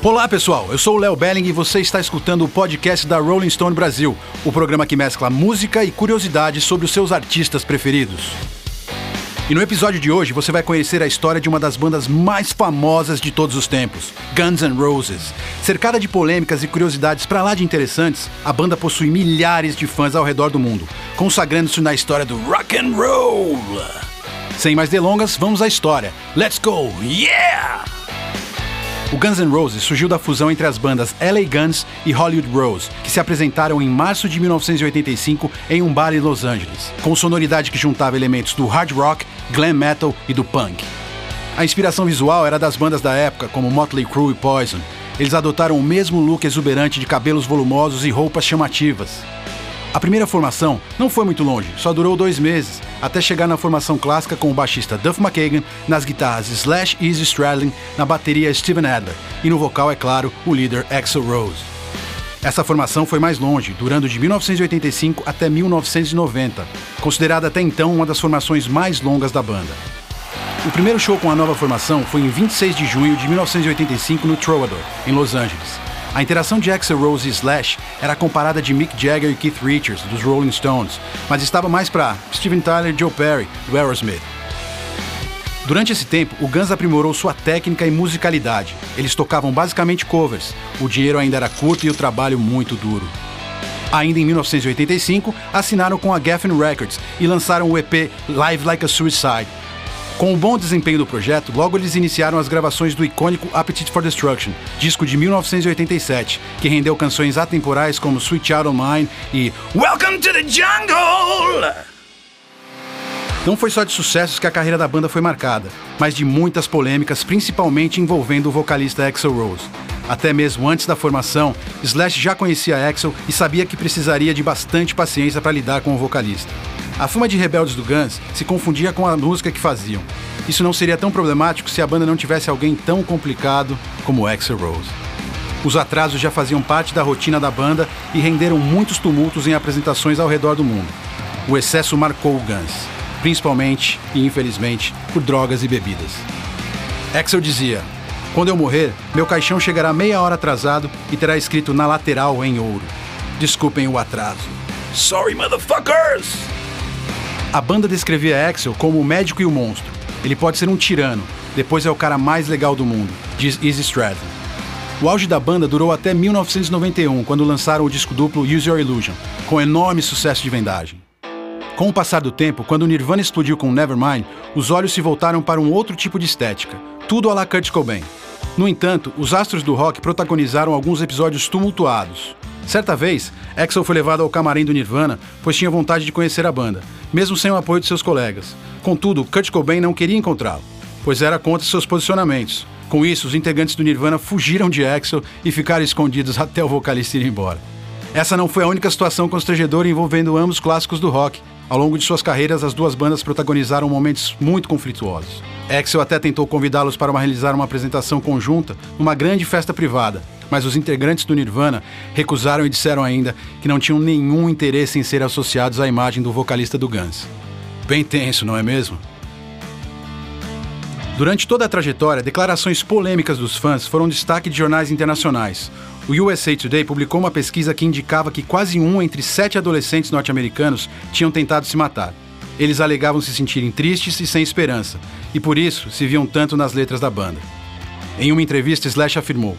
Olá pessoal, eu sou o Léo Belling e você está escutando o podcast da Rolling Stone Brasil, o programa que mescla música e curiosidades sobre os seus artistas preferidos. E no episódio de hoje você vai conhecer a história de uma das bandas mais famosas de todos os tempos, Guns N' Roses. Cercada de polêmicas e curiosidades para lá de interessantes, a banda possui milhares de fãs ao redor do mundo, consagrando-se na história do rock and roll. Sem mais delongas, vamos à história. Let's go! Yeah! O Guns N' Roses surgiu da fusão entre as bandas LA Guns e Hollywood Rose, que se apresentaram em março de 1985 em um bar em Los Angeles, com sonoridade que juntava elementos do hard rock, glam metal e do punk. A inspiração visual era das bandas da época, como Motley Crue e Poison. Eles adotaram o mesmo look exuberante de cabelos volumosos e roupas chamativas. A primeira formação não foi muito longe, só durou dois meses, até chegar na formação clássica com o baixista Duff McKagan, nas guitarras Slash e Izzy Stradlin, na bateria Steven Adler e no vocal, é claro, o líder Axel Rose. Essa formação foi mais longe, durando de 1985 até 1990, considerada até então uma das formações mais longas da banda. O primeiro show com a nova formação foi em 26 de junho de 1985 no Troubadour, em Los Angeles. A interação de Axel Rose e Slash era comparada de Mick Jagger e Keith Richards, dos Rolling Stones, mas estava mais para Steven Tyler e Joe Perry, do Aerosmith. Durante esse tempo, o Guns aprimorou sua técnica e musicalidade. Eles tocavam basicamente covers. O dinheiro ainda era curto e o trabalho muito duro. Ainda em 1985, assinaram com a Geffen Records e lançaram o EP Live Like a Suicide, com o bom desempenho do projeto, logo eles iniciaram as gravações do icônico Appetite for Destruction, disco de 1987, que rendeu canções atemporais como Sweet Child of Mine e Welcome to the Jungle! Não foi só de sucessos que a carreira da banda foi marcada, mas de muitas polêmicas, principalmente envolvendo o vocalista Axel Rose. Até mesmo antes da formação, Slash já conhecia Axel e sabia que precisaria de bastante paciência para lidar com o vocalista. A fama de rebeldes do Guns se confundia com a música que faziam. Isso não seria tão problemático se a banda não tivesse alguém tão complicado como Axel Rose. Os atrasos já faziam parte da rotina da banda e renderam muitos tumultos em apresentações ao redor do mundo. O excesso marcou o Guns, principalmente e infelizmente por drogas e bebidas. Axel dizia: Quando eu morrer, meu caixão chegará meia hora atrasado e terá escrito na lateral em ouro: Desculpem o atraso. Sorry, motherfuckers! A banda descrevia Axel como o médico e o monstro. Ele pode ser um tirano, depois é o cara mais legal do mundo, diz Izzy Stradlin. O auge da banda durou até 1991, quando lançaram o disco duplo Use Your Illusion, com enorme sucesso de vendagem. Com o passar do tempo, quando o Nirvana explodiu com Nevermind, os olhos se voltaram para um outro tipo de estética, tudo a la Kurt Cobain. No entanto, os astros do rock protagonizaram alguns episódios tumultuados. Certa vez, Axel foi levado ao camarim do Nirvana, pois tinha vontade de conhecer a banda, mesmo sem o apoio de seus colegas. Contudo, Kurt Cobain não queria encontrá-lo, pois era contra seus posicionamentos. Com isso, os integrantes do Nirvana fugiram de Axel e ficaram escondidos até o vocalista ir embora. Essa não foi a única situação constrangedora envolvendo ambos clássicos do rock. Ao longo de suas carreiras, as duas bandas protagonizaram momentos muito conflituosos. Axel até tentou convidá-los para realizar uma apresentação conjunta numa grande festa privada, mas os integrantes do Nirvana recusaram e disseram ainda que não tinham nenhum interesse em ser associados à imagem do vocalista do Guns. Bem tenso, não é mesmo? Durante toda a trajetória, declarações polêmicas dos fãs foram destaque de jornais internacionais. O USA Today publicou uma pesquisa que indicava que quase um entre sete adolescentes norte-americanos tinham tentado se matar. Eles alegavam se sentirem tristes e sem esperança, e por isso se viam tanto nas letras da banda. Em uma entrevista, Slash afirmou: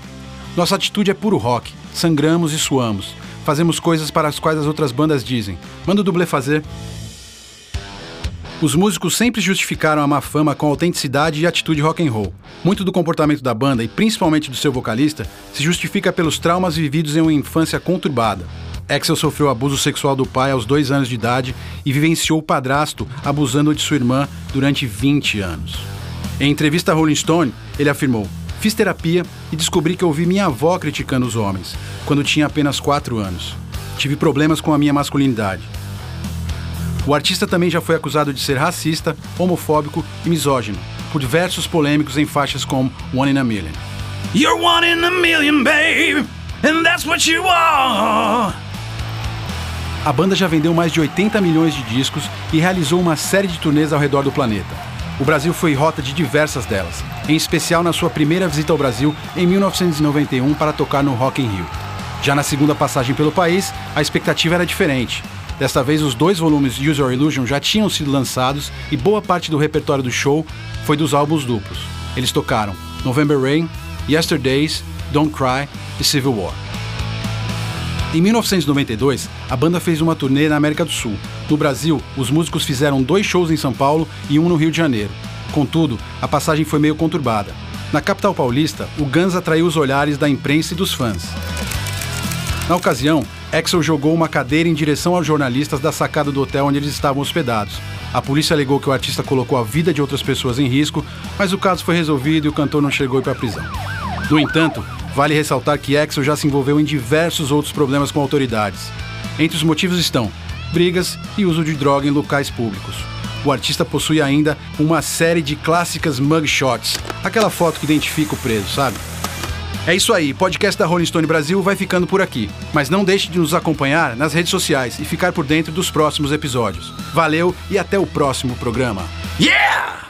nossa atitude é puro rock. Sangramos e suamos. Fazemos coisas para as quais as outras bandas dizem: manda o dublê fazer. Os músicos sempre justificaram a má fama com autenticidade e atitude rock and roll. Muito do comportamento da banda e principalmente do seu vocalista se justifica pelos traumas vividos em uma infância conturbada. Axel sofreu abuso sexual do pai aos dois anos de idade e vivenciou o padrasto abusando de sua irmã durante 20 anos. Em entrevista a Rolling Stone, ele afirmou: Fiz terapia e descobri que ouvi minha avó criticando os homens, quando tinha apenas 4 anos. Tive problemas com a minha masculinidade. O artista também já foi acusado de ser racista, homofóbico e misógino, por diversos polêmicos em faixas como One in a Million. You're one in a million, babe, and that's what you are. A banda já vendeu mais de 80 milhões de discos e realizou uma série de turnês ao redor do planeta. O Brasil foi rota de diversas delas, em especial na sua primeira visita ao Brasil em 1991 para tocar no Rock in Rio. Já na segunda passagem pelo país, a expectativa era diferente. Desta vez, os dois volumes Use Your Illusion já tinham sido lançados e boa parte do repertório do show foi dos álbuns duplos. Eles tocaram November Rain, Yesterdays, Don't Cry e Civil War. Em 1992, a banda fez uma turnê na América do Sul. No Brasil, os músicos fizeram dois shows em São Paulo e um no Rio de Janeiro. Contudo, a passagem foi meio conturbada. Na capital paulista, o Guns atraiu os olhares da imprensa e dos fãs. Na ocasião, Axel jogou uma cadeira em direção aos jornalistas da sacada do hotel onde eles estavam hospedados. A polícia alegou que o artista colocou a vida de outras pessoas em risco, mas o caso foi resolvido e o cantor não chegou para a prisão. No entanto, Vale ressaltar que Axel já se envolveu em diversos outros problemas com autoridades. Entre os motivos estão brigas e uso de droga em locais públicos. O artista possui ainda uma série de clássicas mugshots, aquela foto que identifica o preso, sabe? É isso aí, podcast da Rolling Stone Brasil vai ficando por aqui. Mas não deixe de nos acompanhar nas redes sociais e ficar por dentro dos próximos episódios. Valeu e até o próximo programa. Yeah!